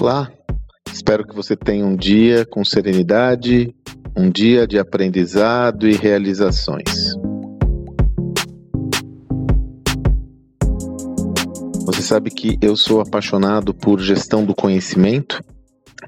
Olá, espero que você tenha um dia com serenidade, um dia de aprendizado e realizações. Você sabe que eu sou apaixonado por gestão do conhecimento,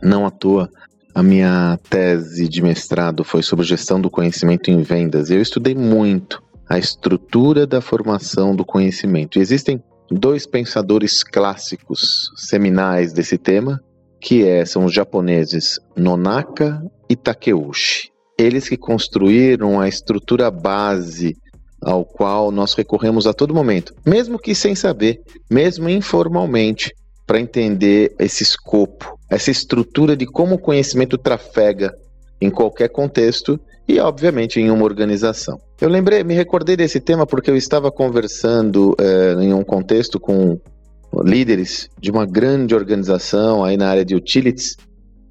não à toa. A minha tese de mestrado foi sobre gestão do conhecimento em vendas. Eu estudei muito a estrutura da formação do conhecimento. E existem dois pensadores clássicos seminais desse tema, que é, são os japoneses Nonaka e Takeuchi. Eles que construíram a estrutura base ao qual nós recorremos a todo momento, mesmo que sem saber, mesmo informalmente, para entender esse escopo, essa estrutura de como o conhecimento trafega em qualquer contexto e, obviamente, em uma organização. Eu lembrei, me recordei desse tema porque eu estava conversando é, em um contexto com líderes de uma grande organização aí na área de utilities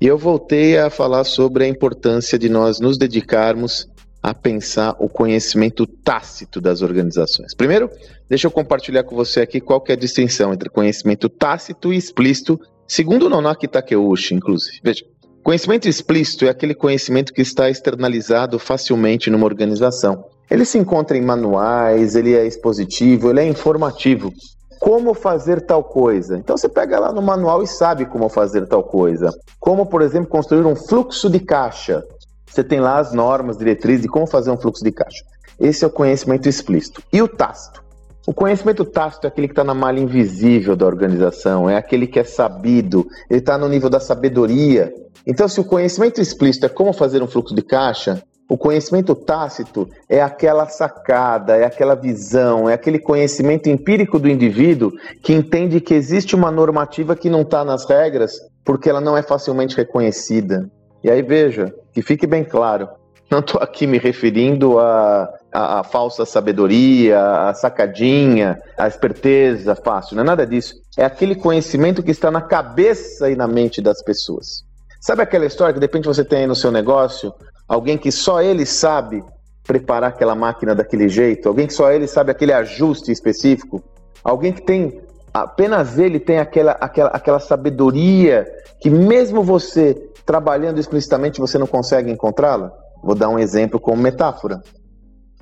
e eu voltei a falar sobre a importância de nós nos dedicarmos a pensar o conhecimento tácito das organizações. Primeiro, deixa eu compartilhar com você aqui qual que é a distinção entre conhecimento tácito e explícito, segundo Nonaki Takeuchi, inclusive. Veja, conhecimento explícito é aquele conhecimento que está externalizado facilmente numa organização. Ele se encontra em manuais, ele é expositivo, ele é informativo. Como fazer tal coisa? Então você pega lá no manual e sabe como fazer tal coisa. Como, por exemplo, construir um fluxo de caixa. Você tem lá as normas, diretrizes de como fazer um fluxo de caixa. Esse é o conhecimento explícito. E o tácito? O conhecimento tácito é aquele que está na malha invisível da organização, é aquele que é sabido, ele está no nível da sabedoria. Então, se o conhecimento explícito é como fazer um fluxo de caixa, o conhecimento tácito é aquela sacada, é aquela visão, é aquele conhecimento empírico do indivíduo que entende que existe uma normativa que não está nas regras porque ela não é facilmente reconhecida. E aí veja, que fique bem claro, não estou aqui me referindo a, a, a, falsa sabedoria, a sacadinha, a esperteza fácil, não é nada disso. É aquele conhecimento que está na cabeça e na mente das pessoas. Sabe aquela história que de repente você tem aí no seu negócio alguém que só ele sabe preparar aquela máquina daquele jeito, alguém que só ele sabe aquele ajuste específico, alguém que tem apenas ele tem aquela, aquela, aquela sabedoria que mesmo você trabalhando explicitamente você não consegue encontrá-la? Vou dar um exemplo como metáfora.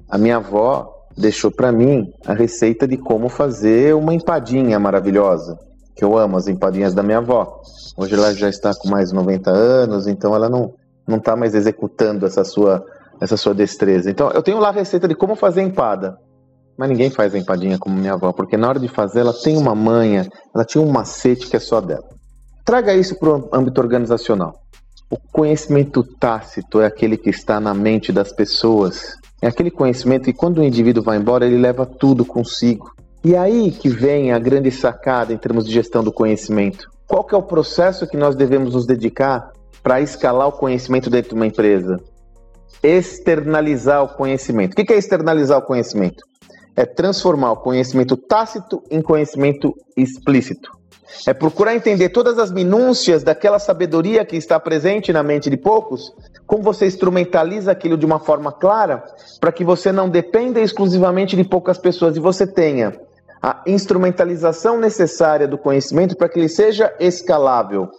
A minha avó deixou para mim a receita de como fazer uma empadinha maravilhosa, que eu amo as empadinhas da minha avó. Hoje ela já está com mais de 90 anos, então ela não não está mais executando essa sua essa sua destreza. Então eu tenho lá a receita de como fazer empada. Mas ninguém faz a empadinha como minha avó, porque na hora de fazer ela tem uma manha, ela tinha um macete que é só dela. Traga isso para o âmbito organizacional. O conhecimento tácito é aquele que está na mente das pessoas. É aquele conhecimento que quando o indivíduo vai embora, ele leva tudo consigo. E aí que vem a grande sacada em termos de gestão do conhecimento. Qual que é o processo que nós devemos nos dedicar para escalar o conhecimento dentro de uma empresa? Externalizar o conhecimento. O que é externalizar o conhecimento? É transformar o conhecimento tácito em conhecimento explícito. É procurar entender todas as minúcias daquela sabedoria que está presente na mente de poucos, como você instrumentaliza aquilo de uma forma clara, para que você não dependa exclusivamente de poucas pessoas e você tenha a instrumentalização necessária do conhecimento para que ele seja escalável.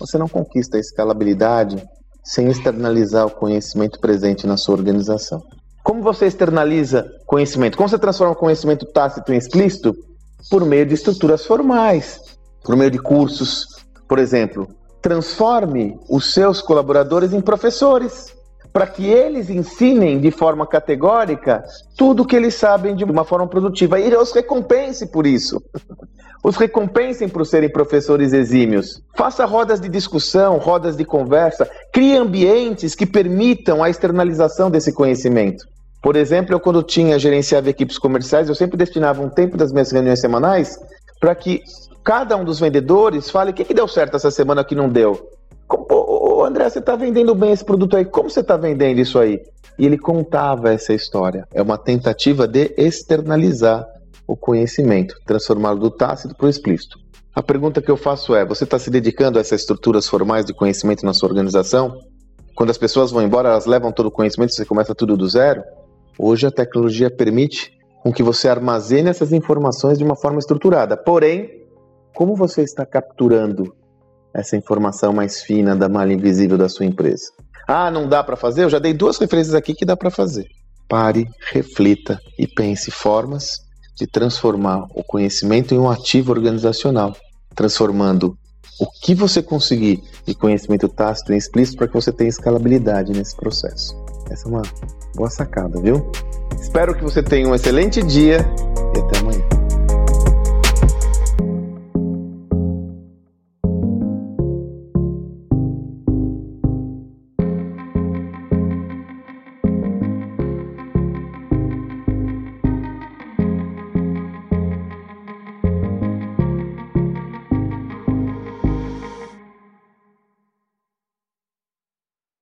Você não conquista a escalabilidade sem externalizar o conhecimento presente na sua organização. Como você externaliza conhecimento? Como você transforma o conhecimento tácito em explícito? Por meio de estruturas formais por meio de cursos. Por exemplo, transforme os seus colaboradores em professores, para que eles ensinem de forma categórica tudo o que eles sabem de uma forma produtiva e os recompense por isso. Os recompensem por serem professores exímios. Faça rodas de discussão, rodas de conversa, crie ambientes que permitam a externalização desse conhecimento. Por exemplo, eu quando tinha gerenciava equipes comerciais, eu sempre destinava um tempo das minhas reuniões semanais para que cada um dos vendedores fale o que, que deu certo essa semana que não deu. André, você está vendendo bem esse produto aí, como você está vendendo isso aí? E ele contava essa história. É uma tentativa de externalizar o conhecimento, transformá-lo do tácito para o explícito. A pergunta que eu faço é: você está se dedicando a essas estruturas formais de conhecimento na sua organização? Quando as pessoas vão embora, elas levam todo o conhecimento você começa tudo do zero? Hoje a tecnologia permite com que você armazene essas informações de uma forma estruturada. Porém, como você está capturando essa informação mais fina da malha invisível da sua empresa. Ah, não dá para fazer? Eu já dei duas referências aqui que dá para fazer. Pare, reflita e pense formas de transformar o conhecimento em um ativo organizacional, transformando o que você conseguir de conhecimento tácito e explícito para que você tenha escalabilidade nesse processo. Essa é uma boa sacada, viu? Espero que você tenha um excelente dia e até amanhã.